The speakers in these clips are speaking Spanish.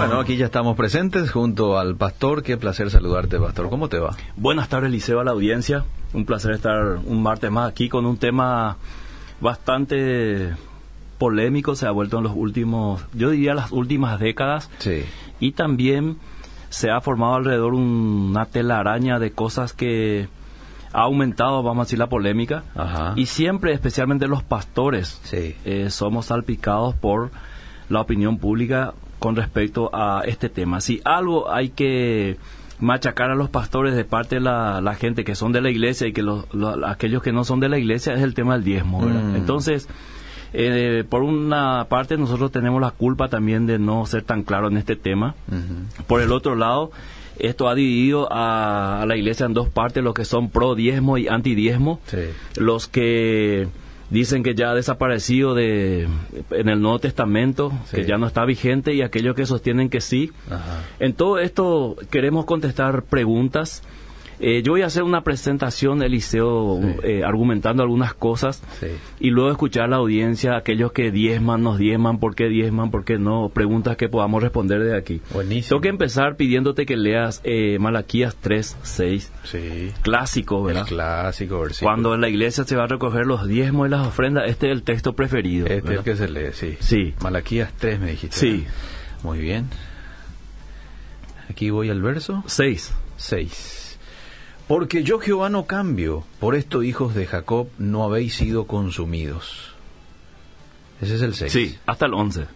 Bueno, aquí ya estamos presentes junto al pastor. Qué placer saludarte, pastor. ¿Cómo te va? Buenas tardes, Liceo, a la audiencia. Un placer estar un martes más aquí con un tema bastante polémico. Se ha vuelto en los últimos, yo diría las últimas décadas. Sí. Y también se ha formado alrededor una telaraña de cosas que ha aumentado, vamos a decir, la polémica. Ajá. Y siempre, especialmente los pastores, Sí. eh, somos salpicados por la opinión pública con respecto a este tema. Si algo hay que machacar a los pastores de parte de la, la gente que son de la iglesia y que los, los- aquellos que no son de la iglesia es el tema del diezmo. ¿verdad? Mm. Entonces, eh, por una parte nosotros tenemos la culpa también de no ser tan claro en este tema. Por el otro lado, esto ha dividido a, a la iglesia en dos partes, los que son pro diezmo y anti diezmo Sí. los que dicen que ya ha desaparecido de en el Nuevo Testamento, Sí. que ya no está vigente y aquellos que sostienen que sí. Ajá. En todo esto queremos contestar preguntas. Eh, yo voy a hacer una presentación, Eliseo, Sí. eh, argumentando algunas cosas Sí. y luego escuchar a la audiencia, aquellos que diezman, nos diezman, por qué diezman, por qué no, preguntas que podamos responder de aquí. Buenísimo. Tengo que empezar pidiéndote que leas eh, Malaquías 3, 6, Sí. clásico, El ¿verdad? clásico versículo. Cuando en la iglesia se va a recoger los diezmos y las ofrendas, este es el texto preferido. Este es el que se lee, sí. Sí. Malaquías 3 me dijiste. Sí. ¿verdad? Muy bien. Aquí voy al verso Seis. 6. Porque yo Jehová no cambio, por esto hijos de Jacob no habéis sido consumidos. Ese es el 6. Sí, hasta el once.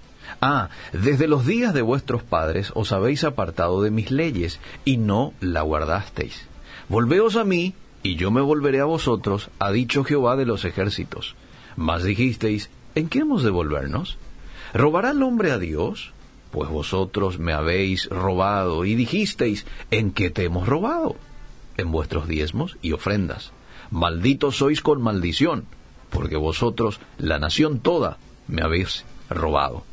Ah, desde los días de vuestros padres os habéis apartado de mis leyes y no la guardasteis. Volveos a mí y yo me volveré a vosotros, ha dicho Jehová de los ejércitos. Mas dijisteis, ¿en qué hemos de volvernos? ¿Robará el hombre a Dios? Pues vosotros me habéis robado y dijisteis, ¿en qué te hemos robado? En vuestros diezmos y ofrendas. Malditos sois con maldición, porque vosotros, la nación toda, me habéis robado.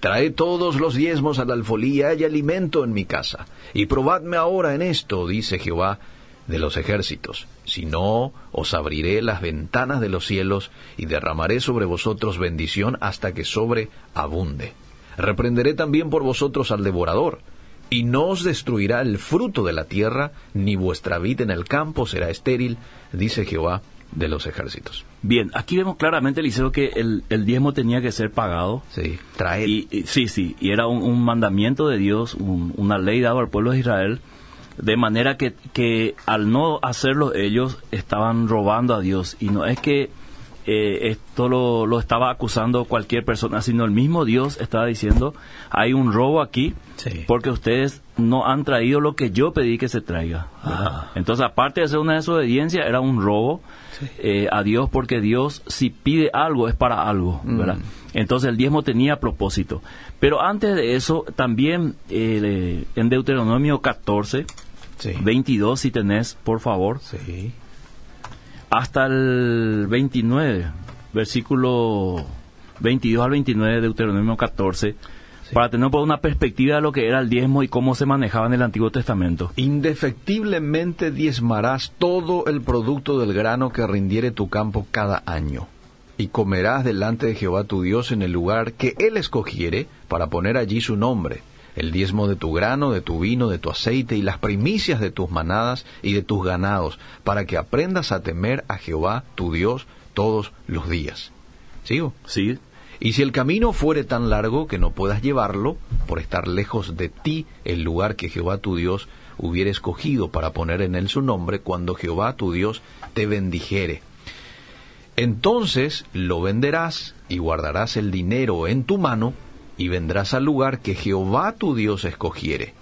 Traed todos los diezmos a la alfolía y alimento en mi casa, y probadme ahora en esto, dice Jehová de los ejércitos. Si no, os abriré las ventanas de los cielos y derramaré sobre vosotros bendición hasta que sobreabunde. Reprenderé también por vosotros al devorador, y no os destruirá el fruto de la tierra, ni vuestra vid en el campo será estéril, dice Jehová de los ejércitos. Bien, aquí vemos claramente, Eliseo, que el, el diezmo tenía que ser pagado. Sí, traed. Y, y- sí, sí, y era un, un mandamiento de Dios, un- una ley dada al pueblo de Israel, de manera que, que al no hacerlo ellos estaban robando a Dios. Y no es que eh, esto lo, lo estaba acusando cualquier persona, sino el mismo Dios estaba diciendo, hay un robo aquí, Sí. porque ustedes no han traído lo que yo pedí que se traiga. Ah. Entonces, aparte de ser una desobediencia, era un robo Sí. eh, a Dios, porque Dios si pide algo es para algo, Mm. ¿verdad? Entonces el diezmo tenía propósito. Pero antes de eso, también eh, en Deuteronomio 14, Sí. 22, si tenés, por favor, Sí. Hasta el 29, versículo 22 al 29 de Deuteronomio 14, para tener una perspectiva de lo que era el diezmo y cómo se manejaba en el Antiguo Testamento. Indefectiblemente diezmarás todo el producto del grano que rindiere tu campo cada año, y comerás delante de Jehová tu Dios en el lugar que él escogiere para poner allí su nombre, el diezmo de tu grano, de tu vino, de tu aceite y las primicias de tus manadas y de tus ganados, para que aprendas a temer a Jehová tu Dios todos los días. ¿Sigo? ¿Sí? Y si el camino fuere tan largo que no puedas llevarlo, por estar lejos de ti el lugar que Jehová tu Dios hubiera escogido para poner en él su nombre, cuando Jehová tu Dios te bendijere. Entonces lo venderás y guardarás el dinero en tu mano, y vendrás al lugar que Jehová tu Dios escogiere.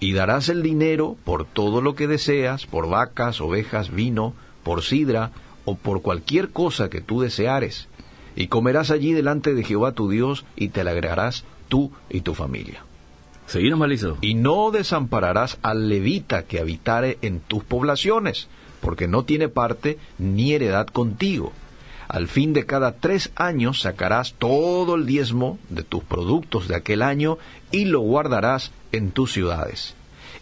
Y darás el dinero por todo lo que deseas, por vacas, ovejas, vino, por sidra, o por cualquier cosa que tú deseares y comerás allí delante de Jehová tu Dios y te alegrarás tú y tu familia. Seguimos, Eliseo. Y no desampararás al levita que habitare en tus poblaciones, porque no tiene parte ni heredad contigo. Al fin de cada tres años sacarás todo el diezmo de tus productos de aquel año y lo guardarás en tus ciudades.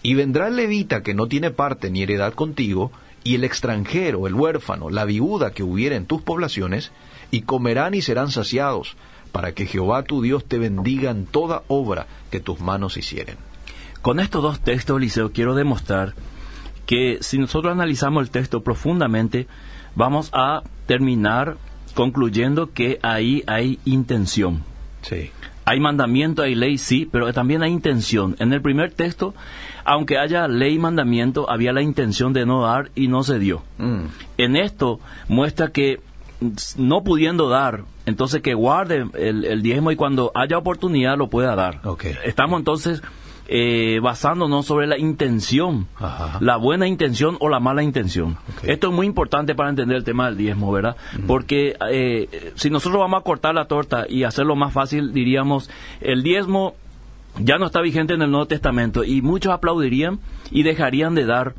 Y vendrá el levita que no tiene parte ni heredad contigo, y el extranjero, el huérfano, la viuda que hubiera en tus poblaciones, y comerán y serán saciados, para que Jehová tu Dios te bendiga en toda obra que tus manos hicieren. Con estos dos textos, Eliseo, quiero demostrar que si nosotros analizamos el texto profundamente, vamos a terminar concluyendo que ahí hay intención. Sí. Hay mandamiento, hay ley, sí, pero también hay intención. En el primer texto, aunque haya ley y mandamiento, había la intención de no dar y no se dio. Mm. En esto muestra que no pudiendo dar, entonces que guarde el, el diezmo y cuando haya oportunidad lo pueda dar. Ok. Estamos entonces eh, basándonos sobre la intención, Ajá. la buena intención o la mala intención. Esto es muy importante para entender el tema del diezmo, ¿verdad? Porque eh, si nosotros vamos a cortar la torta y hacerlo más fácil, diríamos, el diezmo ya no está vigente en el Nuevo Testamento y muchos aplaudirían y dejarían de dar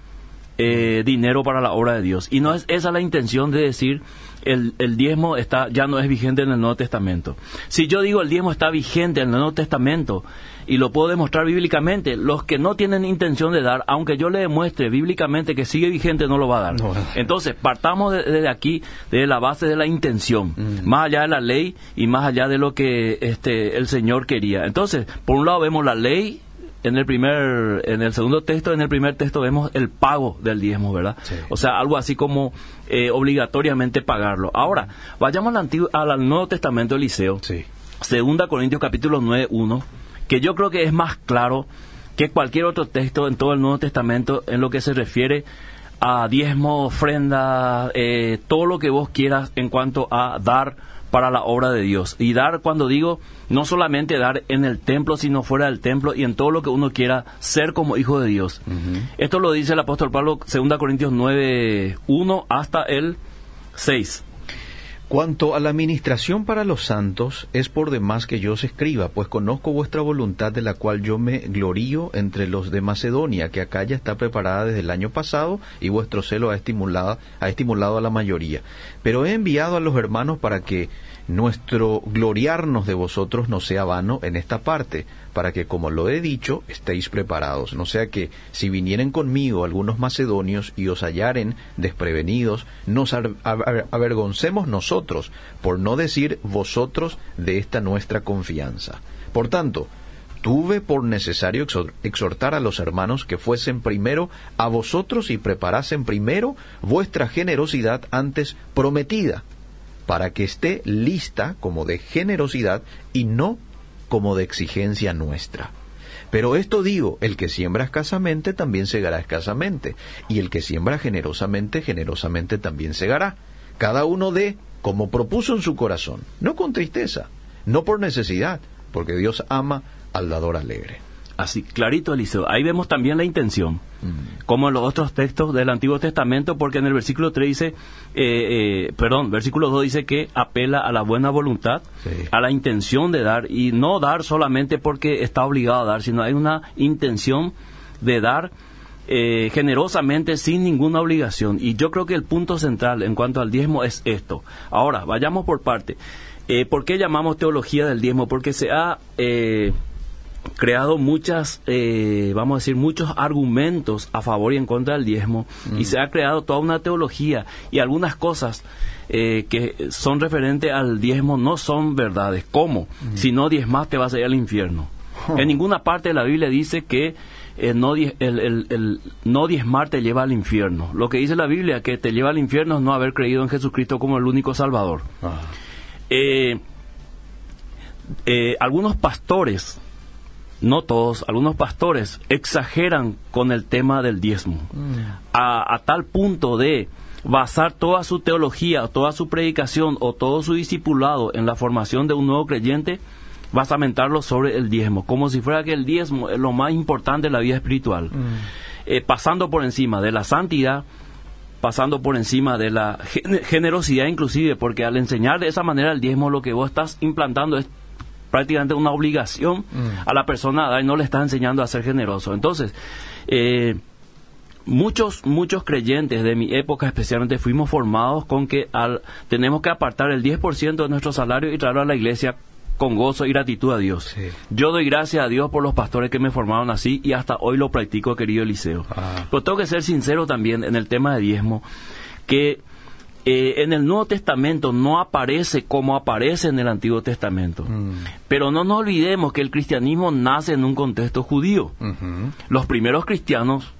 eh, dinero para la obra de Dios. Y no es esa la intención de decir el, el diezmo está ya no es vigente en el Nuevo Testamento. Si yo digo el diezmo está vigente en el Nuevo Testamento y lo puedo demostrar bíblicamente, los que no tienen intención de dar, aunque yo le demuestre bíblicamente que sigue vigente, no lo va a dar. No. Entonces, partamos de- desde aquí, de la base de la intención, más allá de la ley y más allá de lo que este el Señor quería. Entonces, por un lado vemos la ley en el primer en el segundo texto, en el primer texto vemos el pago del diezmo, ¿verdad? Sí. O sea, algo así como eh, obligatoriamente pagarlo. Ahora, vayamos al antiguo al Nuevo Testamento, Eliseo. Sí. Segunda Corintios capítulo 9, 1, que yo creo que es más claro que cualquier otro texto en todo el Nuevo Testamento en lo que se refiere a diezmo, ofrenda, eh, todo lo que vos quieras en cuanto a dar para la obra de Dios. Y dar, cuando digo, no solamente dar en el templo, sino fuera del templo y en todo lo que uno quiera ser como hijo de Dios. Esto lo dice el apóstol Pablo, 2 Corintios 9, 1 hasta el 6. Cuanto a la administración para los santos, es por demás que yo os escriba, pues conozco vuestra voluntad de la cual yo me glorío entre los de Macedonia, que acá ya está preparada desde el año pasado y vuestro celo ha estimulado, ha estimulado a la mayoría. Pero he enviado a los hermanos para que nuestro gloriarnos de vosotros no sea vano en esta parte, para que, como lo he dicho, estéis preparados. No sea que, si vinieren conmigo algunos macedonios y os hallaren desprevenidos, nos avergoncemos nosotros, por no decir vosotros de esta nuestra confianza. Por tanto, tuve por necesario exhor- exhortar a los hermanos que fuesen primero a vosotros y preparasen primero vuestra generosidad antes prometida, para que esté lista como de generosidad y no como de exigencia nuestra. Pero esto digo, el que siembra escasamente también segará escasamente, y el que siembra generosamente, generosamente también segará. Cada uno dé como propuso en su corazón, no con tristeza, no por necesidad, porque Dios ama al dador alegre. Así, clarito, Eliseo. Ahí vemos también la intención, como en los otros textos del Antiguo Testamento, porque en el versículo 3 dice, eh, eh, perdón, versículo 2 dice que apela a la buena voluntad, Sí. a la intención de dar, y no dar solamente porque está obligado a dar, sino hay una intención de dar eh, generosamente sin ninguna obligación. Y yo creo que el punto central en cuanto al diezmo es esto. Ahora, vayamos por parte. ¿Por qué llamamos teología del diezmo? Porque se ha... creado muchas, eh, vamos a decir, muchos argumentos a favor y en contra del diezmo y se ha creado toda una teología y algunas cosas eh, que son referentes al diezmo no son verdades. ¿Cómo? Si no diezmas te vas a ir al infierno. En ninguna parte de la Biblia dice que eh, no, die- el, el- el no diezmar te lleva al infierno. Lo que dice la Biblia que te lleva al infierno es no haber creído en Jesucristo como el único Salvador. Eh, eh, algunos pastores, no todos, algunos pastores exageran con el tema del diezmo. A, a tal punto de basar toda su teología, toda su predicación o todo su discipulado en la formación de un nuevo creyente, basamentarlo sobre el diezmo, como si fuera que el diezmo es lo más importante de la vida espiritual, Eh, pasando por encima de la santidad, pasando por encima de la gen- generosidad inclusive, porque al enseñar de esa manera el diezmo lo que vos estás implantando es prácticamente una obligación a la persona a dar y no le estás enseñando a ser generoso. Entonces, eh, muchos muchos creyentes de mi época especialmente fuimos formados con que al, tenemos que apartar el 10% de nuestro salario y traerlo a la iglesia con gozo y gratitud a Dios. Sí. Yo doy gracias a Dios por los pastores que me formaron así y hasta hoy lo practico, querido Eliseo. Ah. Pero tengo que ser sincero también en el tema de diezmo, que eh, en el Nuevo Testamento no aparece como aparece en el Antiguo Testamento. Mm. Pero no nos olvidemos que el cristianismo nace en un contexto judío. Los primeros cristianos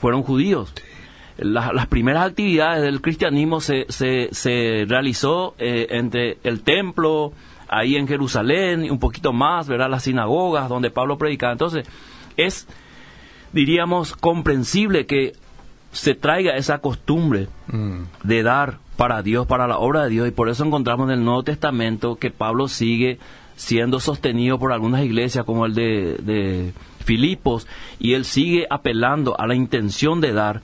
fueron judíos. La- las primeras actividades del cristianismo se, se, se realizó eh, entre el templo, ahí en Jerusalén, y un poquito más, ¿verdad? Las sinagogas donde Pablo predicaba. Entonces, es, diríamos, comprensible que se traiga esa costumbre Mm. de dar para Dios, para la obra de Dios, y por eso encontramos en el Nuevo Testamento que Pablo sigue siendo sostenido por algunas iglesias como el de, de Filipos, y él sigue apelando a la intención de dar,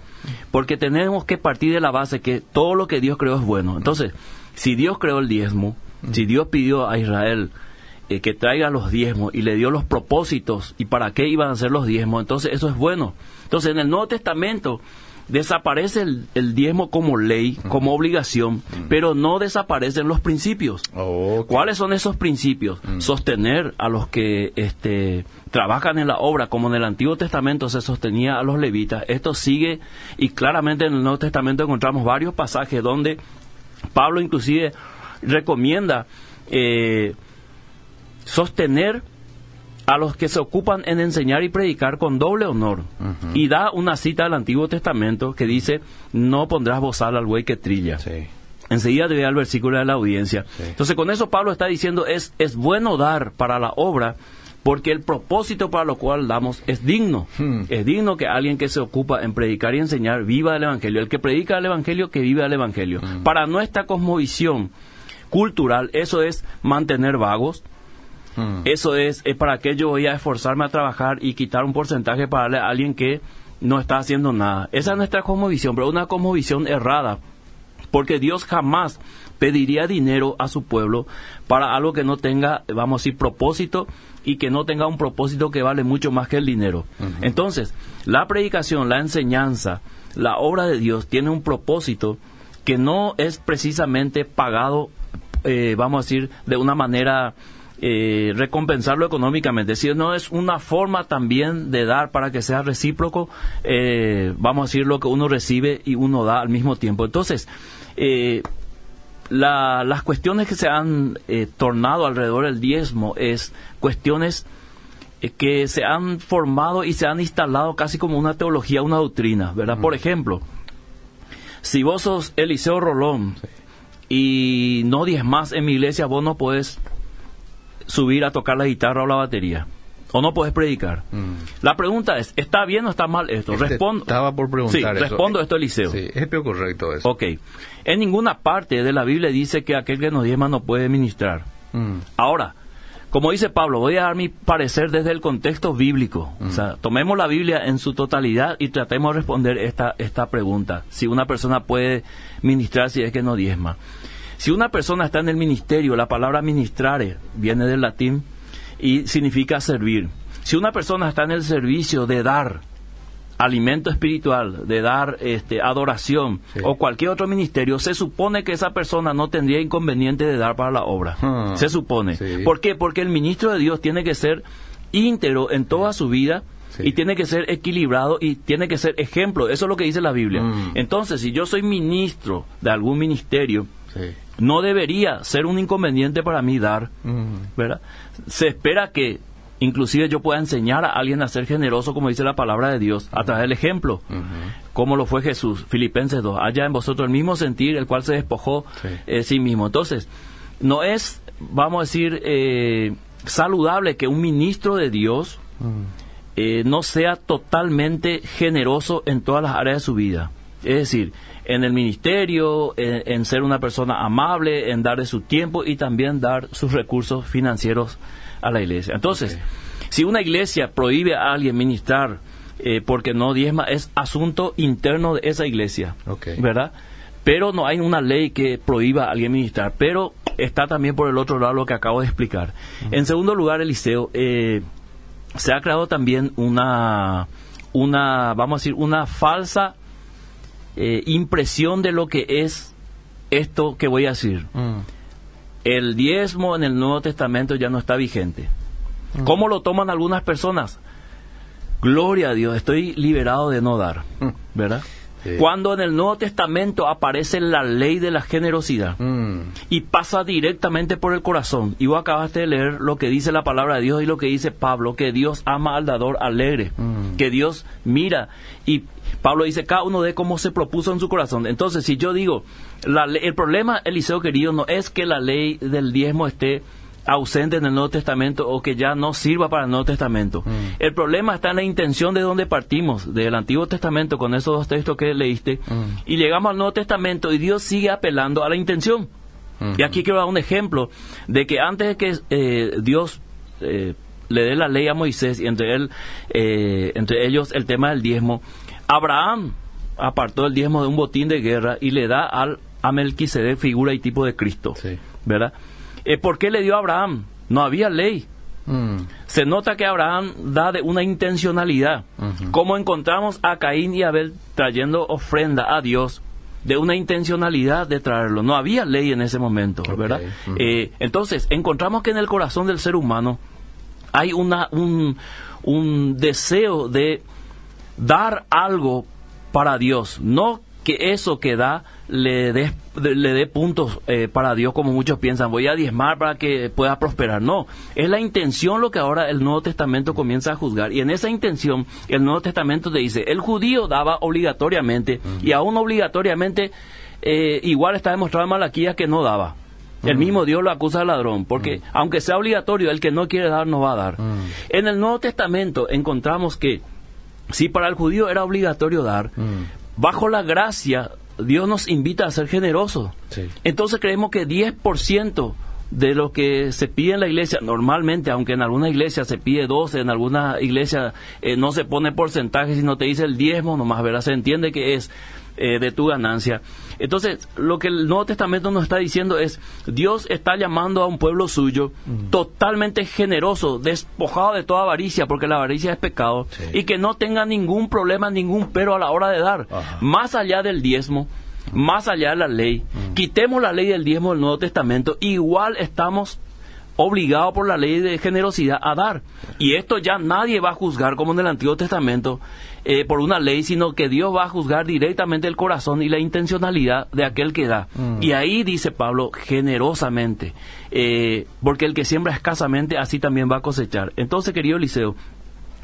porque tenemos que partir de la base que todo lo que Dios creó es bueno. Entonces, si Dios creó el diezmo, si Dios pidió a Israel eh, que traiga los diezmos y le dio los propósitos y para qué iban a ser los diezmos, entonces eso es bueno. Entonces, en el Nuevo Testamento desaparece el, el diezmo como ley, como obligación, pero no desaparecen los principios. Ok. ¿Cuáles son esos principios? Sostener a los que este, trabajan en la obra, como en el Antiguo Testamento se sostenía a los levitas. Esto sigue y claramente en el Nuevo Testamento encontramos varios pasajes donde Pablo inclusive recomienda eh, sostener a los que se ocupan en enseñar y predicar con doble honor. Y da una cita del Antiguo Testamento que dice, no pondrás bozal al buey que trilla. Sí. Enseguida te voy al versículo de la audiencia. Sí. Entonces con eso Pablo está diciendo, es, es bueno dar para la obra porque el propósito para lo cual damos es digno. Hmm. Es digno que alguien que se ocupa en predicar y enseñar viva el Evangelio. El que predica el Evangelio, que viva el Evangelio. Para nuestra cosmovisión cultural, eso es mantener vagos, Mm. eso es, es para que yo voy a esforzarme a trabajar y quitar un porcentaje para darle a alguien que no está haciendo nada. Esa es nuestra cosmovisión, pero una cosmovisión errada. Porque Dios jamás pediría dinero a su pueblo para algo que no tenga, vamos a decir, propósito y que no tenga un propósito que vale mucho más que el dinero. Entonces, la predicación, la enseñanza, la obra de Dios tiene un propósito que no es precisamente pagado, eh, vamos a decir, de una manera eh, recompensarlo económicamente, decir, no es una forma también de dar para que sea recíproco, eh, vamos a decir lo que uno recibe y uno da al mismo tiempo. Entonces, eh, la- las cuestiones que se han eh, tornado alrededor del diezmo es cuestiones que se han formado y se han instalado casi como una teología, una doctrina, ¿verdad? Por ejemplo, si vos sos Eliseo Rolón y no diezmas en mi iglesia, vos no puedes subir a tocar la guitarra o la batería. O no puedes predicar. Mm. La pregunta es, ¿está bien o está mal esto? Este Respondo. Estaba por preguntar Sí, eso. respondo esto, Eliseo. Sí, es peor correcto eso. Ok. En ninguna parte de la Biblia dice que aquel que no diezma no puede ministrar. Mm. Ahora, como dice Pablo, voy a dar mi parecer desde el contexto bíblico. O sea, tomemos la Biblia en su totalidad y tratemos de responder esta, esta pregunta. Si una persona puede ministrar si es que no diezma. Si una persona está en el ministerio, la palabra ministrare viene del latín y significa servir. Si una persona está en el servicio de dar alimento espiritual, de dar este, adoración Sí. o cualquier otro ministerio, se supone que esa persona no tendría inconveniente de dar para la obra. Ah, se supone. sí. ¿Por qué? Porque el ministro de Dios tiene que ser íntegro en toda su vida Sí. y tiene que ser equilibrado y tiene que ser ejemplo. Eso es lo que dice la Biblia. Mm. Entonces, si yo soy ministro de algún ministerio. No debería ser un inconveniente para mí dar. ¿verdad? Se espera que inclusive yo pueda enseñar a alguien a ser generoso, como dice la palabra de Dios, a través del ejemplo, como lo fue Jesús. Filipenses 2, haya en vosotros el mismo sentir, el cual se despojó Sí. eh, sí mismo. Entonces, no es, vamos a decir, eh, saludable que un ministro de Dios eh, no sea totalmente generoso en todas las áreas de su vida. Es decir, en el ministerio, en, en ser una persona amable, en dar de su tiempo y también dar sus recursos financieros a la iglesia. Entonces, si una iglesia prohíbe a alguien ministrar eh, porque no diezma, es asunto interno de esa iglesia. ¿verdad? Pero no hay una ley que prohíba a alguien ministrar, pero está también por el otro lado lo que acabo de explicar. En segundo lugar, Eliseo, eh, se ha creado también una, una, vamos a decir, una falsa eh, impresión de lo que es esto que voy a decir. Mm. El diezmo en el Nuevo Testamento ya no está vigente. ¿Cómo lo toman algunas personas? Gloria a Dios, estoy liberado de no dar, Mm. Cuando en el Nuevo Testamento aparece la ley de la generosidad Mm. y pasa directamente por el corazón. Y vos acabaste de leer lo que dice la palabra de Dios y lo que dice Pablo, que Dios ama al dador alegre, Mm. que Dios mira. Y Pablo dice, cada uno de cómo se propuso en su corazón. Entonces, si yo digo, la el problema, Eliseo querido, no es que la ley del diezmo esté ausente en el Nuevo Testamento o que ya no sirva para el Nuevo Testamento. El problema está en la intención de donde partimos, del Antiguo Testamento, con esos dos textos que leíste, y llegamos al Nuevo Testamento y Dios sigue apelando a la intención. Y aquí quiero dar un ejemplo de que antes de que eh, Dios eh, le dé la ley a Moisés y entre él, eh, entre ellos el tema del diezmo, Abraham apartó el diezmo de un botín de guerra y le da al a Melquisedec figura y tipo de Cristo, Sí. ¿verdad? Eh, ¿Por qué le dio a Abraham? No había ley. Mm. Se nota que Abraham da de una intencionalidad, como encontramos a Caín y Abel trayendo ofrenda a Dios de una intencionalidad de traerlo. No había ley en ese momento, ¿verdad? Eh, entonces, encontramos que en el corazón del ser humano hay una, un, un deseo de dar algo para Dios, no que eso que da le dé le dé puntos eh, para Dios como muchos piensan, voy a diezmar para que pueda prosperar. No, es la intención lo que ahora el Nuevo Testamento comienza a juzgar. Y en esa intención el Nuevo Testamento te dice, el judío daba obligatoriamente y aún obligatoriamente eh, igual está demostrado en Malaquías que no daba. El mismo Dios lo acusa de ladrón, porque aunque sea obligatorio, el que no quiere dar no va a dar. Mm. En el Nuevo Testamento encontramos que si para el judío era obligatorio dar, Mm. bajo la gracia Dios nos invita a ser generosos. Sí. Entonces creemos que 10% de lo que se pide en la iglesia, normalmente, aunque en alguna iglesia se pide 12, en alguna iglesia eh, no se pone porcentaje, sino te dice el diezmo, nomás verás, se entiende que es eh, de tu ganancia. Entonces, lo que el Nuevo Testamento nos está diciendo es, Dios está llamando a un pueblo suyo totalmente generoso, despojado de toda avaricia, porque la avaricia es pecado, Sí. y que no tenga ningún problema, ningún pero a la hora de dar. Ajá. Más allá del diezmo, más allá de la ley, quitemos la ley del diezmo del Nuevo Testamento, igual estamos obligados por la ley de generosidad a dar. Y esto ya nadie va a juzgar como en el Antiguo Testamento eh, por una ley, sino que Dios va a juzgar directamente el corazón y la intencionalidad de aquel que da. Y ahí dice Pablo, generosamente, eh, porque el que siembra escasamente, así también va a cosechar. Entonces, querido Eliseo,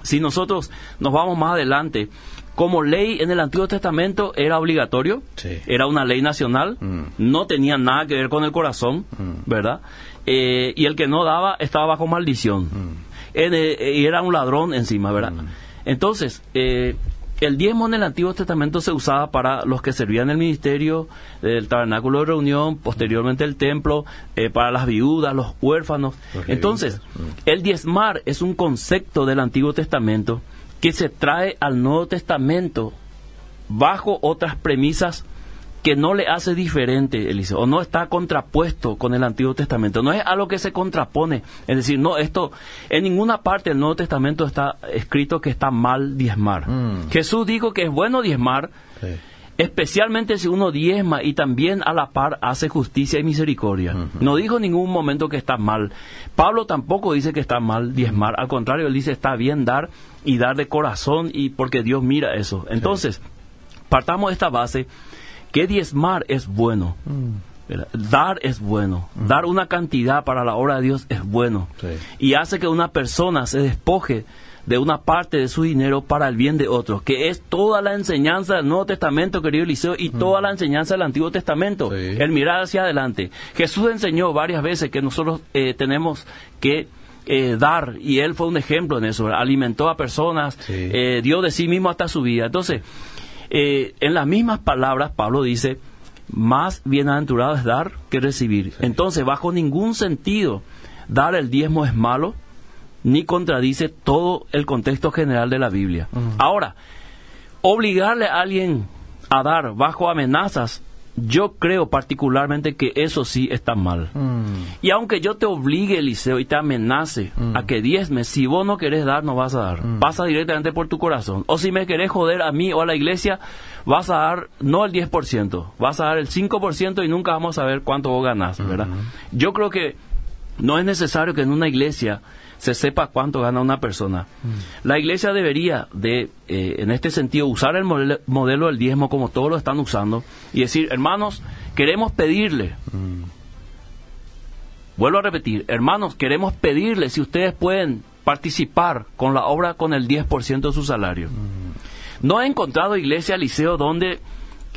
si nosotros nos vamos más adelante, como ley en el Antiguo Testamento era obligatorio, Sí. era una ley nacional, Mm. no tenía nada que ver con el corazón, Mm. ¿verdad? Eh, y el que no daba estaba bajo maldición. En, eh, y era un ladrón encima, ¿verdad? Mm. Entonces, eh, el diezmo en el Antiguo Testamento se usaba para los que servían el ministerio del tabernáculo de reunión, posteriormente el templo, eh, para las viudas, los huérfanos. Los Entonces, levitas, el diezmar es un concepto del Antiguo Testamento que se trae al Nuevo Testamento bajo otras premisas que no le hace diferente, Eliseo, o no está contrapuesto con el Antiguo Testamento. No es algo que se contrapone. Es decir, no, esto, en ninguna parte del Nuevo Testamento está escrito que está mal diezmar. Mm. Jesús dijo que es bueno diezmar, Sí. especialmente si uno diezma y también a la par hace justicia y misericordia. No dijo en ningún momento que está mal. Pablo tampoco dice que está mal diezmar, al contrario, él dice está bien dar y dar de corazón y porque Dios mira eso. Entonces, partamos de esta base que diezmar es bueno. ¿verdad? Dar es bueno. Dar una cantidad para la obra de Dios es bueno. Sí. Y hace que una persona se despoje de una parte de su dinero para el bien de otros, que es toda la enseñanza del Nuevo Testamento, querido Eliseo, y toda la enseñanza del Antiguo Testamento. Sí. El mirar hacia adelante. Jesús enseñó varias veces que nosotros eh, tenemos que eh, dar, y él fue un ejemplo en eso, alimentó a personas, Sí. eh, dio de sí mismo hasta su vida. Entonces, eh, en las mismas palabras, Pablo dice, más bienaventurado es dar que recibir. Entonces, bajo ningún sentido, dar el diezmo es malo, ni contradice todo el contexto general de la Biblia. Ahora, obligarle a alguien a dar bajo amenazas, yo creo particularmente que eso sí está mal. Mm. Y aunque yo te obligue, Eliseo, y te amenace a que diezmes, si vos no querés dar, no vas a dar. Pasa directamente por tu corazón. O si me querés joder a mí o a la iglesia, vas a dar no el 10%, vas a dar el 5% y nunca vamos a ver cuánto vos ganás, ¿verdad? Yo creo que No es necesario que en una iglesia se sepa cuánto gana una persona. La iglesia debería de, eh, en este sentido, usar el modelo, modelo, del diezmo como todos lo están usando y decir, hermanos, queremos pedirle. Vuelvo a repetir, hermanos, queremos pedirle si ustedes pueden participar con la obra con el 10% de su salario. No he encontrado iglesia, liceo, donde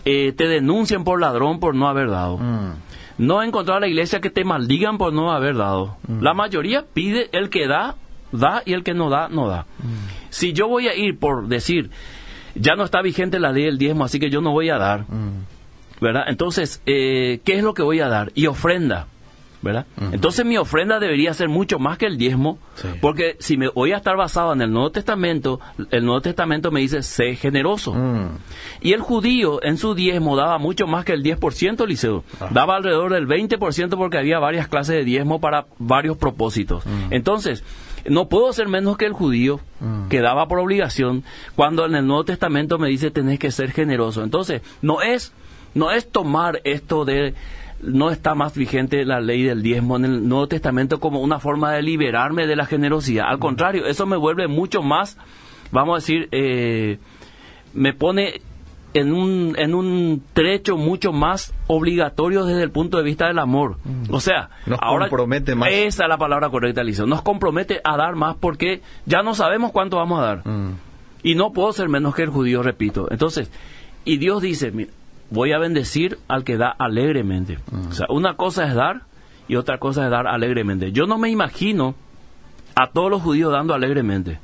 eh, te denuncien por ladrón por no haber dado. No he encontrado la iglesia que te maldigan por no haber dado. La mayoría pide el que da, da y el que no da, no da. Si yo voy a ir por decir, ya no está vigente la ley del diezmo, así que yo no voy a dar, ¿verdad? Entonces, eh, ¿qué es lo que voy a dar? Y ofrenda. ¿Verdad? Entonces mi ofrenda debería ser mucho más que el diezmo, porque si me voy a estar basado en el Nuevo Testamento, el Nuevo Testamento me dice, sé generoso. Mm. Y el judío en su diezmo daba mucho más que el 10%, Liceo. Ah. Daba alrededor del 20% porque había varias clases de diezmo para varios propósitos. Mm. Entonces, no puedo ser menos que el judío mm. que daba por obligación cuando en el Nuevo Testamento me dice tenés que ser generoso. Entonces, no es no es tomar esto de no está más vigente la ley del diezmo en el Nuevo Testamento como una forma de liberarme de la generosidad. Al contrario, eso me vuelve mucho más, vamos a decir, eh, me pone en un, en un trecho mucho más obligatorio desde el punto de vista del amor. O sea, nos ahora compromete más. Esa es la palabra correcta, Alicia. Nos compromete a dar más porque ya no sabemos cuánto vamos a dar. Mm. Y no puedo ser menos que el judío, repito. Entonces, y Dios dice, voy a bendecir al que da alegremente. O sea, una cosa es dar y otra cosa es dar alegremente. Yo no me imagino a todos los judíos dando alegremente.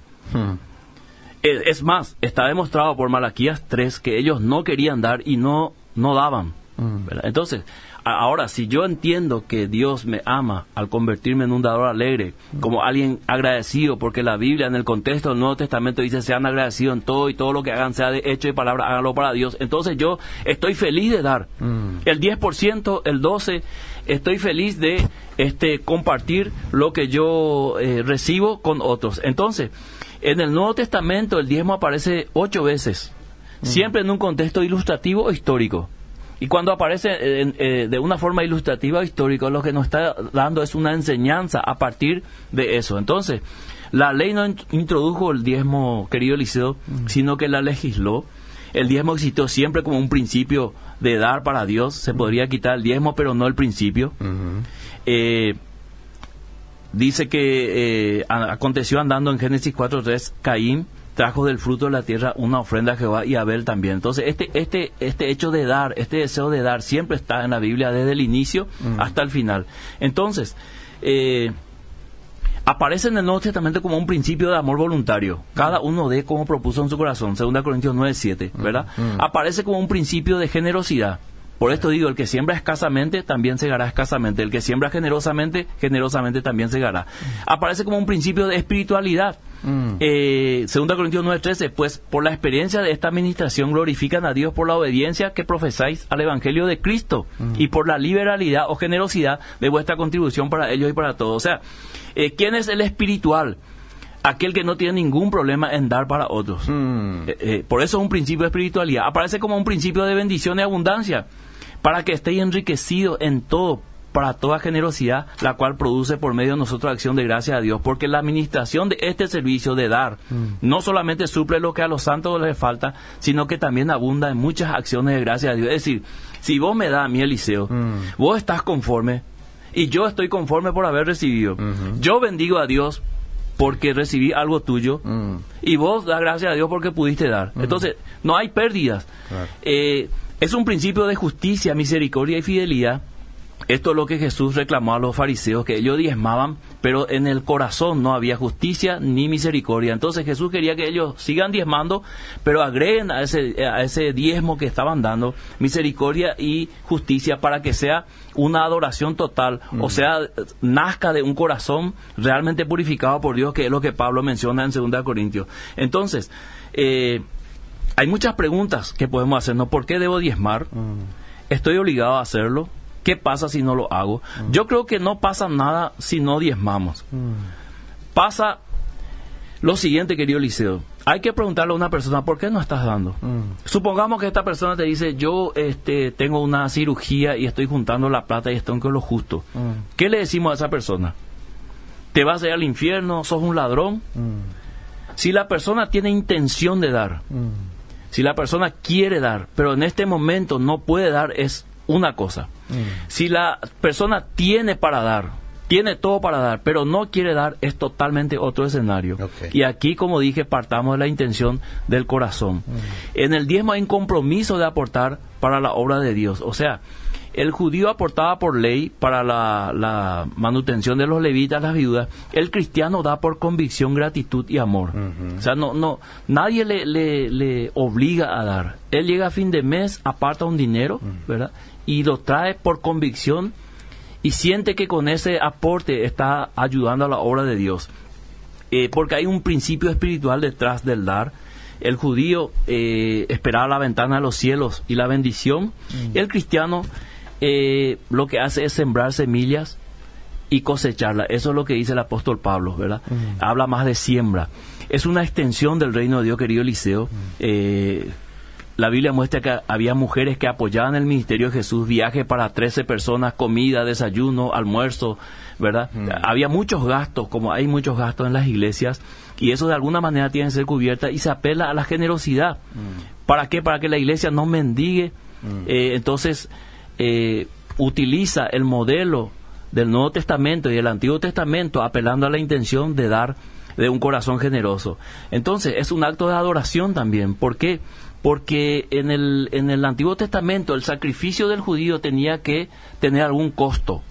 Es, más, está demostrado por Malaquías 3 que ellos no querían dar y no, no daban. Entonces, Ahora, si yo entiendo que Dios me ama al convertirme en un dador alegre, como alguien agradecido, porque la Biblia en el contexto del Nuevo Testamento dice sean agradecidos en todo y todo lo que hagan sea de hecho y palabra, háganlo para Dios. Entonces yo estoy feliz de dar. Mm. El 10%, el 12%, estoy feliz de este compartir lo que yo eh, recibo con otros. Entonces, en el Nuevo Testamento el diezmo aparece ocho veces, mm. siempre en un contexto ilustrativo o histórico. Y cuando aparece eh, de una forma ilustrativa histórica, lo que nos está dando es una enseñanza a partir de eso. Entonces, la ley no introdujo el diezmo, querido Eliseo, sino que la legisló. El diezmo existió siempre como un principio de dar para Dios. Se podría quitar el diezmo, pero no el principio. Eh, dice que eh, aconteció andando en Génesis 4.3 Caín trajo del fruto de la tierra una ofrenda a Jehová y a Abel también. Entonces, este, este, este hecho de dar, este deseo de dar, siempre está en la Biblia desde el inicio mm. hasta el final. Entonces, eh, aparece en el Nuevo Testamento como un principio de amor voluntario. Cada uno de como propuso en su corazón, 2 Corintios 9, 7, ¿verdad? Mm. Mm. Aparece como un principio de generosidad. Por esto digo, el que siembra escasamente también segará escasamente. El que siembra generosamente, generosamente también segará. Aparece como un principio de espiritualidad. Mm. Eh, segunda Corintios 9:13, pues por la experiencia de esta administración glorifican a Dios por la obediencia que profesáis al Evangelio de Cristo mm. y por la liberalidad o generosidad de vuestra contribución para ellos y para todos. O sea, eh, ¿quién es el espiritual? aquel que no tiene ningún problema en dar para otros. Mm. Eh, por eso es un principio de espiritualidad. Aparece como un principio de bendición y abundancia para que estéis enriquecido en todo, para toda generosidad, la cual produce por medio de nosotros acción de gracia a Dios, porque la administración de este servicio de dar mm. no solamente suple lo que a los santos les falta, sino que también abunda en muchas acciones de gracia a Dios. Es decir, si vos me das a mi Eliseo, mm. vos estás conforme y yo estoy conforme por haber recibido. Yo bendigo a Dios porque recibí algo tuyo mm. y vos da gracias a Dios porque pudiste dar. Entonces, no hay pérdidas. Eh, es un principio de justicia, misericordia y fidelidad. Esto es lo que Jesús reclamó a los fariseos, que ellos diezmaban, pero en el corazón no había justicia ni misericordia. Entonces Jesús quería que ellos sigan diezmando, pero agreguen a ese, a ese diezmo que estaban dando misericordia y justicia para que sea una adoración total, o sea, nazca de un corazón realmente purificado por Dios, que es lo que Pablo menciona en 2 Corintios. Entonces, eh, hay muchas preguntas que podemos hacernos. ¿Por qué debo diezmar? Mm. ¿Estoy obligado a hacerlo? ¿Qué pasa si no lo hago? Mm. Yo creo que no pasa nada si no diezmamos. Mm. Pasa lo siguiente, querido Liceo. Hay que preguntarle a una persona, ¿por qué no estás dando? Supongamos que esta persona te dice, yo este, tengo una cirugía y estoy juntando la plata y estoy con lo justo. ¿Qué le decimos a esa persona? te vas a ir al infierno, sos un ladrón. Si la persona tiene intención de dar, si la persona quiere dar, pero en este momento no puede dar, es una cosa. Si la persona tiene para dar, tiene todo para dar, pero no quiere dar, es totalmente otro escenario. Y aquí, como dije, partamos de la intención del corazón. En el diezmo hay un compromiso de aportar para la obra de Dios. O sea, el judío aportaba por ley para la, manutención de los levitas, las viudas. El cristiano da por convicción, gratitud y amor. O sea, no, no, nadie le, le, obliga a dar. Él llega a fin de mes, aparta un dinero, ¿verdad? Y lo trae por convicción y siente que con ese aporte está ayudando a la obra de Dios. Eh, porque hay un principio espiritual detrás del dar. El judío eh, esperaba la ventana de los cielos y la bendición. El cristiano eh, lo que hace es sembrar semillas y cosecharlas. Eso es lo que dice el apóstol Pablo, ¿verdad? Habla más de siembra. Es una extensión del reino de Dios, querido Eliseo. Eh, la Biblia muestra que había mujeres que apoyaban el ministerio de Jesús, viaje para 13 personas, comida, desayuno, almuerzo, ¿verdad? Había muchos gastos, como hay muchos gastos en las iglesias, y eso de alguna manera tiene que ser cubierta y se apela a la generosidad. ¿Para qué? Para que la iglesia no mendigue. Eh, entonces, eh, utiliza el modelo del Nuevo Testamento y del Antiguo Testamento apelando a la intención de dar de un corazón generoso. Entonces, es un acto de adoración también. ¿Por qué? Porque en el, en el Antiguo Testamento el sacrificio del judío tenía que tener algún costo,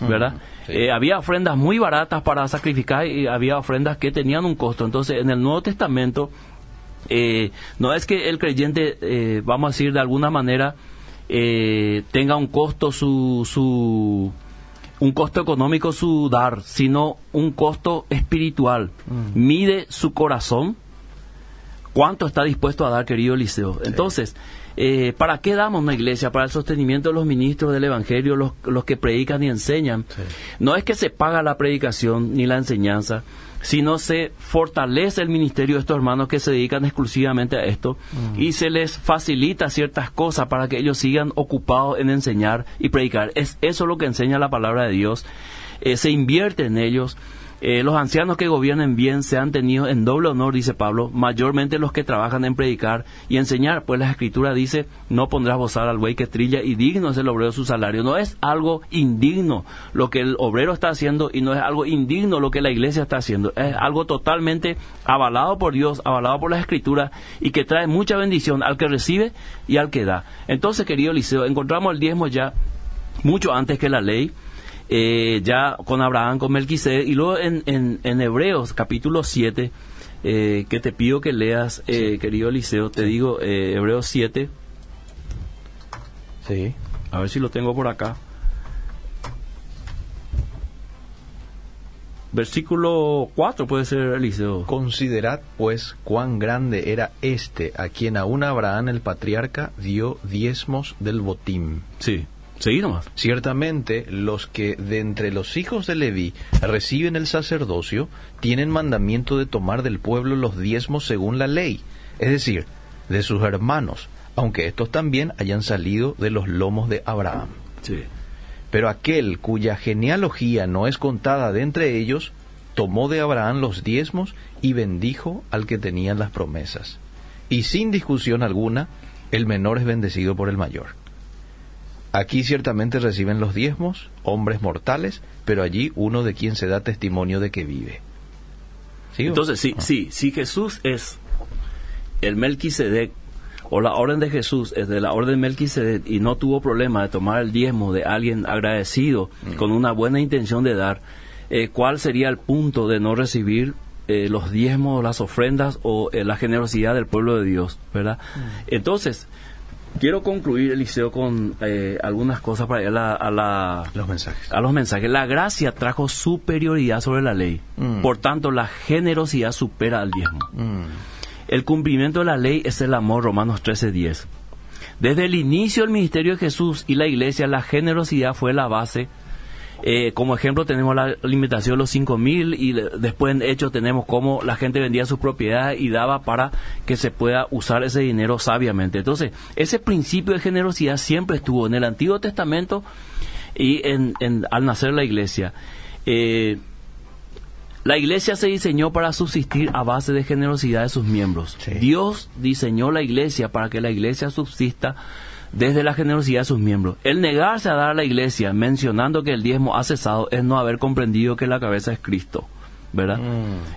¿verdad? Eh, había ofrendas muy baratas para sacrificar y había ofrendas que tenían un costo. Entonces, en el Nuevo Testamento, eh, no es que el creyente, vamos a decir de alguna manera, eh, tenga un costo su, su un costo económico su dar, sino un costo espiritual. Mm. Mide su corazón cuánto está dispuesto a dar, querido Eliseo. Entonces, eh, ¿para qué damos una iglesia? Para el sostenimiento de los ministros del Evangelio, los, los que predican y enseñan. No es que se paga la predicación ni la enseñanza, sino se fortalece el ministerio de estos hermanos que se dedican exclusivamente a esto mm. y se les facilita ciertas cosas para que ellos sigan ocupados en enseñar y predicar. Es eso lo que enseña la palabra de Dios. Eh, se invierte en ellos eh, los ancianos que gobiernen bien se han tenido en doble honor, dice Pablo, mayormente los que trabajan en predicar y enseñar, pues la escritura dice, no pondrás bozar al buey que trilla y digno es el obrero su salario. No es algo indigno lo que el obrero está haciendo y no es algo indigno lo que la iglesia está haciendo. Es algo totalmente avalado por Dios, avalado por la escritura y que trae mucha bendición al que recibe y al que da. Entonces, querido Eliseo, encontramos el diezmo ya mucho antes que la ley eh, ya con Abraham, con Melquisedec, y luego en, en, Hebreos capítulo 7, eh, que te pido que leas, eh, querido Eliseo, te digo, Hebreos 7. Sí. A ver si lo tengo por acá. Versículo 4 puede ser, Eliseo. Considerad, pues, cuán grande era este a quien aún Abraham el patriarca dio diezmos del botín. Sí. Seguí nomás. Ciertamente, los que de entre los hijos de Leví reciben el sacerdocio tienen mandamiento de tomar del pueblo los diezmos según la ley, es decir, de sus hermanos, aunque estos también hayan salido de los lomos de Abraham. Sí. Pero aquel cuya genealogía no es contada de entre ellos, tomó de Abraham los diezmos y bendijo al que tenía las promesas. Y sin discusión alguna, el menor es bendecido por el mayor. Aquí ciertamente reciben los diezmos hombres mortales, pero allí uno de quien se da testimonio de que vive. Entonces, sí, ah. sí, si Jesús es el Melquisedec, o la orden de Jesús es de la orden Melquisedec y no tuvo problema de tomar el diezmo de alguien agradecido mm. con una buena intención de dar, eh, ¿cuál sería el punto de no recibir eh, los diezmos, las ofrendas o eh, la generosidad del pueblo de Dios, ¿verdad? Mm. Entonces, Quiero concluir, Eliseo, con eh, algunas cosas para ir a, la, los mensajes. A los mensajes. La gracia trajo superioridad sobre la ley. Mm. Por tanto, la generosidad supera al diezmo. Mm. El cumplimiento de la ley es el amor, Romanos 13:10. Desde el inicio del ministerio de Jesús y la iglesia, la generosidad fue la base eh, como ejemplo tenemos la limitación de los 5.000 y después en hecho tenemos cómo la gente vendía sus propiedades y daba para que se pueda usar ese dinero sabiamente. Entonces, ese principio de generosidad siempre estuvo en el Antiguo Testamento y en, al nacer la iglesia. Eh, La iglesia se diseñó para subsistir a base de generosidad de sus miembros. Sí. Dios diseñó la iglesia para que la iglesia subsista desde la generosidad de sus miembros. El negarse a dar a la iglesia mencionando que el diezmo ha cesado es no haber comprendido que la cabeza es Cristo, ¿verdad?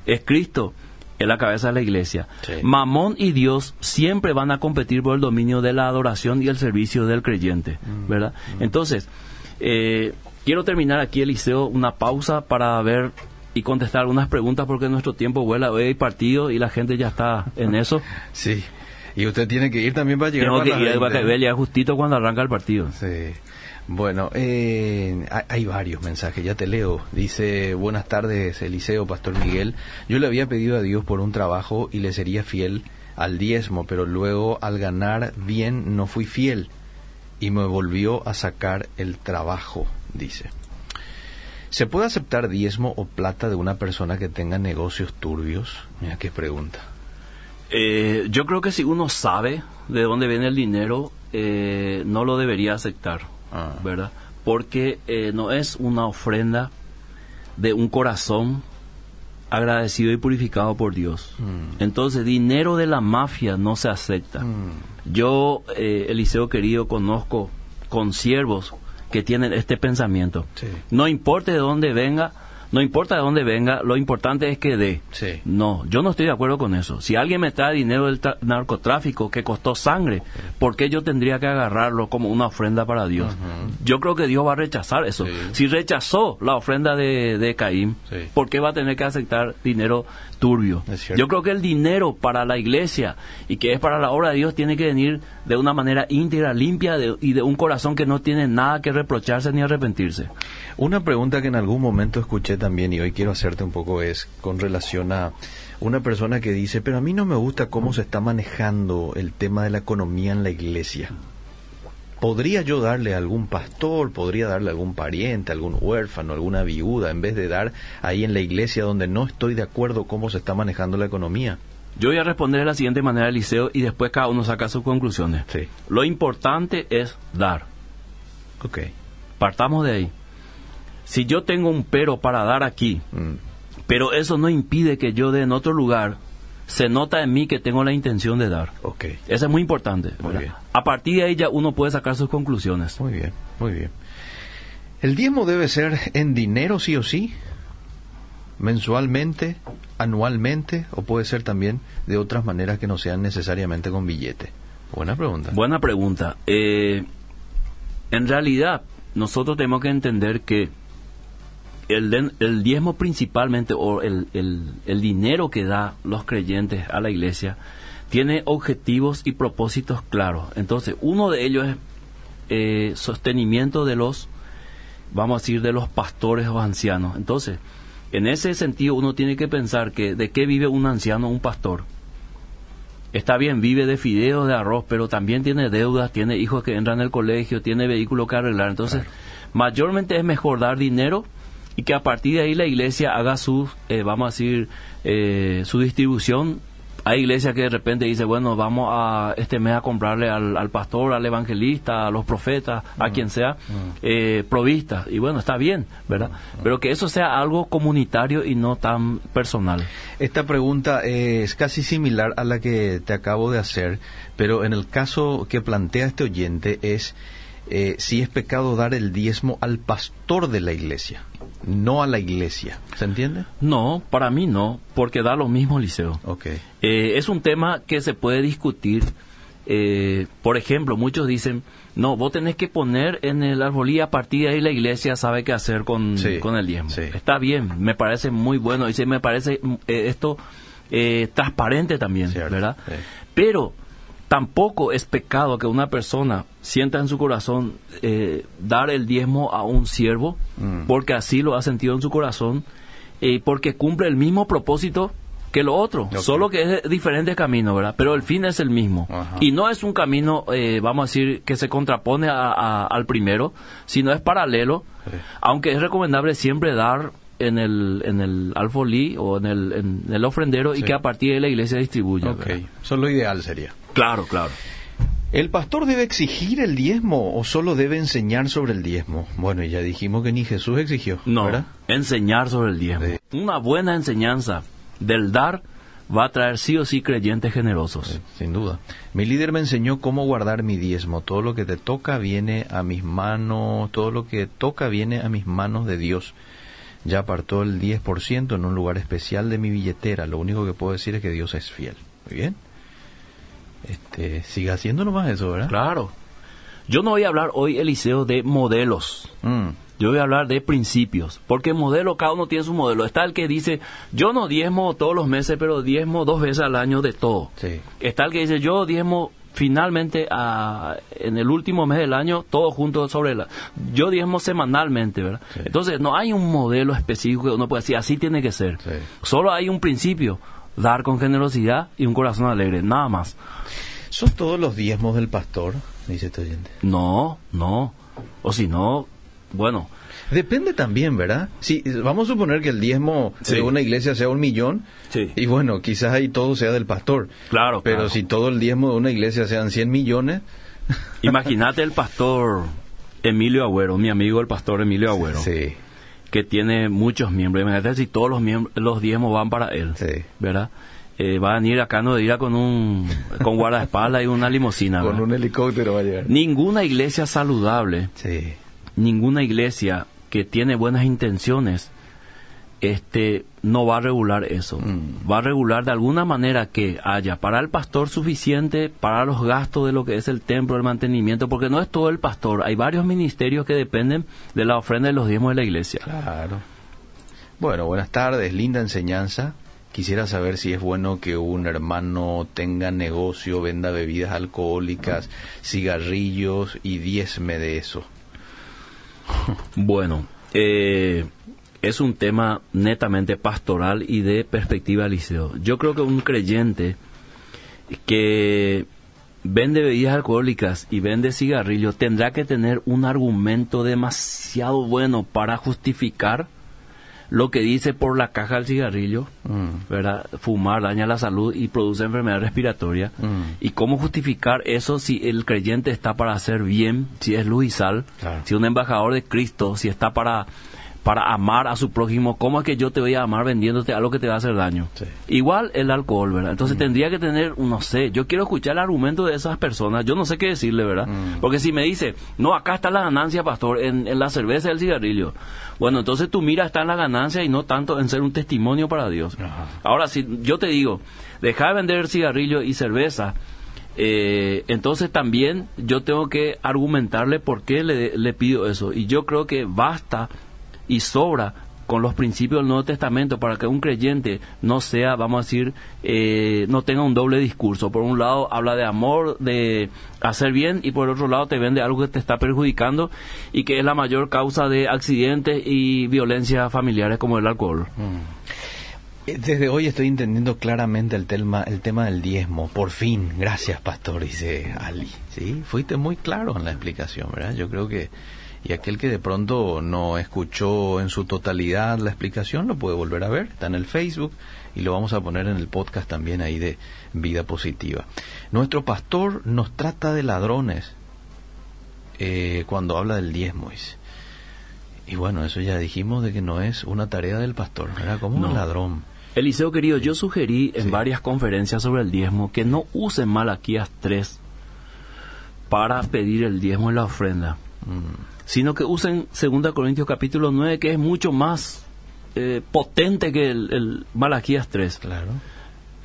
Es Cristo en la cabeza de la iglesia. Sí. Mamón y Dios siempre van a competir por el dominio de la adoración y el servicio del creyente, ¿verdad? Entonces, eh, quiero terminar aquí, Eliseo, una pausa para ver y contestar algunas preguntas porque nuestro tiempo vuela. Hoy hay partido y la gente ya está en eso. Sí. Y usted tiene que ir también para llegar Tengo para que ir a 20, ¿no? Guacabel ya justito cuando arranca el partido. Sí. Bueno, eh, hay, hay varios mensajes, ya te leo. Dice, buenas tardes, Eliseo, Pastor Miguel. Yo le había pedido a Dios por un trabajo y le sería fiel al diezmo, pero luego al ganar bien no fui fiel y me volvió a sacar el trabajo, dice. ¿Se puede aceptar diezmo o plata de una persona que tenga negocios turbios? Mira qué pregunta. Eh, yo creo que si uno sabe de dónde viene el dinero, eh, no lo debería aceptar, Ah. ¿verdad? Porque eh, no es una ofrenda de un corazón agradecido y purificado por Dios. Mm. Entonces, dinero de la mafia no se acepta. Mm. Yo, Eliseo querido, conozco consiervos que tienen este pensamiento. Sí. No importa de dónde venga, no importa de dónde venga, lo importante es que dé. Sí. No, yo no estoy de acuerdo con eso. Si alguien me trae dinero del tra- narcotráfico que costó sangre, ¿por qué yo tendría que agarrarlo como una ofrenda para Dios? Yo creo que Dios va a rechazar eso. Sí. Si rechazó la ofrenda de, de Caín, Sí. ¿por qué va a tener que aceptar dinero turbio? Yo creo que el dinero para la iglesia y que es para la obra de Dios tiene que venir de una manera íntegra, limpia de- y de un corazón que no tiene nada que reprocharse ni arrepentirse. Una pregunta que en algún momento escuché también y hoy quiero hacerte un poco es con relación a una persona que dice, pero a mí no me gusta cómo se está manejando el tema de la economía en la iglesia. ¿Podría yo darle a algún pastor, podría darle a algún pariente, algún huérfano, alguna viuda, en vez de dar ahí en la iglesia donde no estoy de acuerdo cómo se está manejando la economía? Yo voy a responder de la siguiente manera, Eliseo, y después cada uno saca sus conclusiones. Sí, Lo importante es dar. ok. Partamos de ahí. Si yo tengo un pero para dar aquí, Mm, pero eso no impide que yo dé en otro lugar, se nota en mí que tengo la intención de dar. ok, Eso es muy importante. Muy bien. A partir de ahí ya uno puede sacar sus conclusiones. muy bien, muy bien. ¿El diezmo debe ser en dinero sí o sí? mensualmente, anualmente o puede ser también de otras maneras que no sean necesariamente con billete? Buena pregunta. Buena pregunta. Eh, en realidad, nosotros tenemos que entender que el, el diezmo principalmente, o el, el- el dinero que da los creyentes a la iglesia, tiene objetivos y propósitos claros. Entonces, uno de ellos es eh, sostenimiento de los, vamos a decir, de los pastores o ancianos. Entonces, en ese sentido, uno tiene que pensar que de qué vive un anciano o un pastor. Está bien, vive de fideos, de arroz, pero también tiene deudas, tiene hijos que entran al colegio, tiene vehículo que arreglar. Entonces, mayormente es mejor dar dinero y que a partir de ahí la iglesia haga su, eh, vamos a decir, eh, su distribución. Hay iglesias que de repente dice, bueno, vamos a este mes a comprarle al, al pastor, al evangelista, a los profetas, a quien sea, eh, provistas. Y bueno, está bien, ¿verdad? Pero que eso sea algo comunitario y no tan personal. Esta pregunta es casi similar a la que te acabo de hacer, pero en el caso que plantea este oyente es eh, si es pecado dar el diezmo al pastor de la iglesia, no a la iglesia. ¿Se entiende? No, para mí no, porque da lo mismo, Liceo. Ok. Eh, es un tema que se puede discutir. Eh, por ejemplo, muchos dicen, no, vos tenés que poner en el arbolí a partir de ahí la iglesia sabe qué hacer con, Sí, con el diezmo. sí. Está bien, me parece muy bueno y me parece eh, esto eh, transparente también, Cierto, ¿verdad? Pero tampoco es pecado que una persona sienta en su corazón eh, dar el diezmo a un siervo, Mm. porque así lo ha sentido en su corazón, y porque cumple el mismo propósito que lo otro, solo que es diferente camino, ¿verdad? Pero el fin es el mismo. Ajá. Y no es un camino, eh, vamos a decir, que se contrapone a- a- al primero, sino es paralelo, Sí. aunque es recomendable siempre dar en el, en el alfolí o en el, en el ofrendero y que a partir de la iglesia distribuya. Ok. ¿verdad? Eso es lo ideal sería. Claro, claro. ¿El pastor debe exigir el diezmo o solo debe enseñar sobre el diezmo? Bueno, ya dijimos que ni Jesús exigió. No, ¿verdad? enseñar sobre el diezmo. Sí. Una buena enseñanza del dar va a traer sí o sí creyentes generosos. Sin duda. Mi líder me enseñó cómo guardar mi diezmo. Todo lo que te toca viene a mis manos, todo lo que toca viene a mis manos de Dios. Ya apartó el 10% en un lugar especial de mi billetera. Lo único que puedo decir es que Dios es fiel. Muy bien. Este, siga haciendo nomás eso, ¿verdad? Claro. Yo no voy a hablar hoy, Eliseo, de modelos. Mm, Yo voy a hablar de principios, porque modelo, cada uno tiene su modelo. Está el que dice, yo no diezmo todos los meses, pero diezmo dos veces al año de todo. sí. Está el que dice, yo diezmo finalmente a- en el último mes del año, todo junto sobre la... Yo diezmo semanalmente, ¿verdad? Sí. Entonces, no hay un modelo específico que uno puede decir, así tiene que ser. Sí. Solo hay un principio, dar con generosidad y un corazón alegre, nada más. ¿Son todos los diezmos del pastor? Dice este oyente. No, no. O si no, bueno, Depende también, ¿verdad? Si vamos a suponer que el diezmo Sí. de una iglesia sea un millón, Sí. y bueno, quizás ahí todo sea del pastor. claro, Pero claro. si todo el diezmo de una iglesia sean 100 millones, Imagínate el pastor Emilio Agüero, mi amigo el pastor Emilio Agüero, sí, que tiene muchos miembros. Imagínate si todos los miembros, los diezmos van para él, sí. ¿verdad? Eh, va a venir acá no dirá con un con guardaespaldas y una limusina. Con ¿verdad? un helicóptero va a llegar. Ninguna iglesia saludable, Sí, ninguna iglesia que tiene buenas intenciones, este no va a regular eso. Mm. Va a regular de alguna manera que haya para el pastor suficiente para los gastos de lo que es el templo, el mantenimiento, porque no es todo el pastor. Hay varios ministerios que dependen de la ofrenda de los diezmos de la iglesia. claro. Bueno, buenas tardes, linda enseñanza. Quisiera saber si es bueno que un hermano tenga negocio, venda bebidas alcohólicas, cigarrillos y diezme de eso. Bueno, eh, es un tema netamente pastoral y de perspectiva liceo. Yo creo que un creyente que vende bebidas alcohólicas y vende cigarrillos tendrá que tener un argumento demasiado bueno para justificar lo que dice por la caja del cigarrillo, Mm, ¿verdad? Fumar daña la salud y produce enfermedad respiratoria. Mm. ¿Y cómo justificar eso si el creyente está para hacer bien, si es luz y sal, Claro. si un embajador de Cristo, si está para, para amar a su prójimo? ¿Cómo es que yo te voy a amar vendiéndote algo que te va a hacer daño? Sí. Igual el alcohol, ¿verdad? Entonces tendría que tener, no sé, yo quiero escuchar el argumento de esas personas, yo no sé qué decirle, ¿verdad? Mm. Porque si me dice, no, acá está la ganancia, pastor, en, en la cerveza y el cigarrillo. Bueno, entonces tu mira está en la ganancia y no tanto en ser un testimonio para Dios. Ajá. Ahora, si yo te digo, deja de vender cigarrillo y cerveza, eh, entonces también yo tengo que argumentarle por qué le, le pido eso. Y yo creo que basta y sobra con los principios del Nuevo Testamento para que un creyente no sea, vamos a decir, eh, no tenga un doble discurso. Por un lado habla de amor, de hacer bien y por el otro lado te vende algo que te está perjudicando y que es la mayor causa de accidentes y violencias familiares como el alcohol. Eh, Desde hoy estoy entendiendo claramente el tema, el tema del diezmo. Por fin, gracias, pastor, dice Ali. Sí, fuiste muy claro en la explicación, ¿verdad? Yo creo que y aquel que de pronto no escuchó en su totalidad la explicación lo puede volver a ver. Está en el Facebook y lo vamos a poner en el podcast también ahí de Vida Positiva. Nuestro pastor nos trata de ladrones eh, cuando habla del diezmo. Y bueno, eso ya dijimos de que no es una tarea del pastor, ¿verdad? Como No. un ladrón. Eliseo querido, yo sugerí en Sí. varias conferencias sobre el diezmo que no usen Malaquías 3 para pedir el diezmo y la ofrenda, Mm, sino que usen 2 Corintios capítulo 9 que es mucho más eh, potente que el, el Malaquías 3. claro.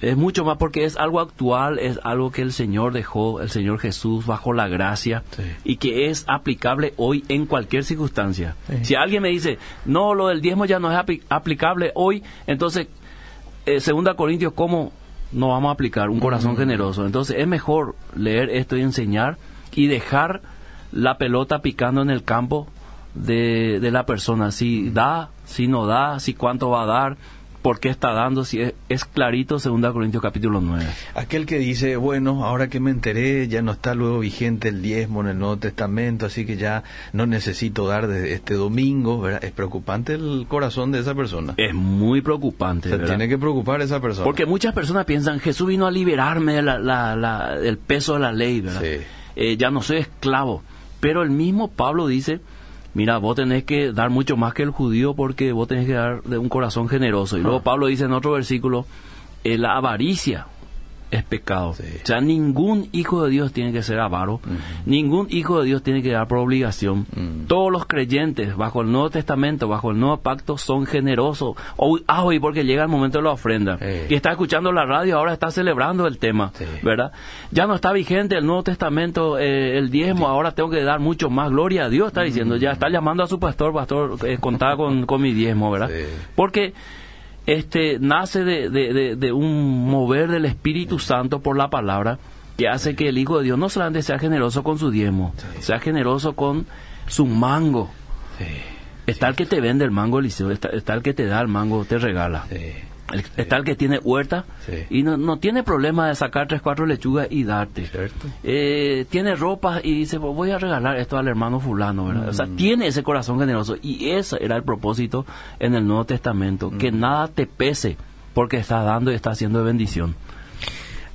Es mucho más porque es algo actual, es algo que el Señor dejó, el Señor Jesús bajo la gracia Sí. y que es aplicable hoy en cualquier circunstancia. Sí. Si alguien me dice, no, lo del diezmo ya no es apli- aplicable hoy, entonces, eh, segunda Corintios, ¿cómo no vamos a aplicar un corazón Mm. generoso? Entonces es mejor leer esto y enseñar y dejar la pelota picando en el campo de, de la persona. Si da, si no da, si cuánto va a dar. por qué está dando, si es, es clarito 2 Corintios capítulo 9. Aquel que dice, bueno, ahora que me enteré, ya no está luego vigente el diezmo en el Nuevo Testamento, así que ya no necesito dar desde este domingo, ¿verdad? Es preocupante el corazón de esa persona. Es muy preocupante. Se tiene que preocupar esa persona. Porque muchas personas piensan, Jesús vino a liberarme de la- la- la- del peso de la ley, ¿verdad? Sí. Eh, ya no soy esclavo. Pero el mismo Pablo dice, mira, vos tenés que dar mucho más que el judío porque vos tenés que dar de un corazón generoso. Y luego Pablo dice en otro versículo, eh, la avaricia es pecado. Sí. O sea, ningún hijo de Dios tiene que ser avaro, ningún hijo de Dios tiene que dar por obligación. Mm. Todos los creyentes bajo el Nuevo Testamento, bajo el Nuevo Pacto, son generosos. Hoy, ah, hoy porque llega el momento de la ofrenda. Sí. Y está escuchando la radio, ahora está celebrando el tema, Sí. ¿verdad? Ya no está vigente el Nuevo Testamento, eh, el diezmo, ahora tengo que dar mucho más. Gloria a Dios, está diciendo. Ya está llamando a su pastor, pastor, eh, contaba con, con mi diezmo, ¿verdad? Porque este nace de, de- de- de un mover del Espíritu Santo por la palabra que hace que el Hijo de Dios no solamente sea generoso con su diezmo, sea generoso con su mango. Sí, Está el que te vende el mango, Eliseo, está, está el que te da el mango, te regala. El- Está el que tiene huerta y no, no tiene problema de sacar tres, cuatro lechugas y darte. Eh, tiene ropa y dice, "Pues voy a regalar esto al hermano fulano, ¿verdad? O sea, Mm. tiene ese corazón generoso y ese era el propósito en el Nuevo Testamento, que Mm. nada te pese porque estás dando y estás haciendo de bendición.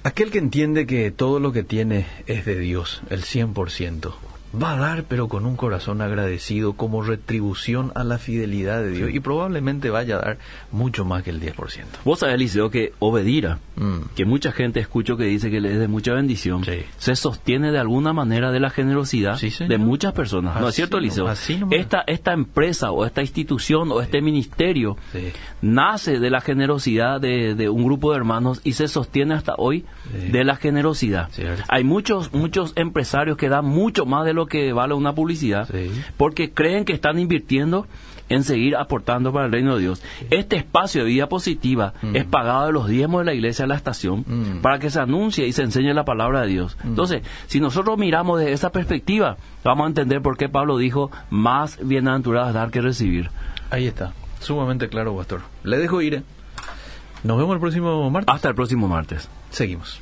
Aquel que entiende que todo lo que tiene es de Dios, el 100%, va a dar pero con un corazón agradecido como retribución a la fidelidad de Dios y probablemente vaya a dar mucho más que el 10%. Vos sabés, Eliseo, que Obedira, Mm. que mucha gente escucho que dice que le es de mucha bendición, Sí. se sostiene de alguna manera de la generosidad Sí, de muchas personas. ¿No es cierto, Eliseo? Esta, esta empresa o esta institución o este ministerio nace de la generosidad de, de un grupo de hermanos y se sostiene hasta hoy de la generosidad. Hay muchos muchos empresarios que dan mucho más de lo que vale una publicidad Sí. porque creen que están invirtiendo en seguir aportando para el reino de Dios. Este espacio de vida positiva es pagado de los diezmos de la iglesia de la estación Mm. para que se anuncie y se enseñe la palabra de Dios. Entonces, si nosotros miramos desde esa perspectiva, vamos a entender por qué Pablo dijo, más bienaventurado es dar que recibir. Ahí está, sumamente claro, pastor. Le dejo ir. ¿eh? Nos vemos el próximo martes. Hasta el próximo martes. Seguimos.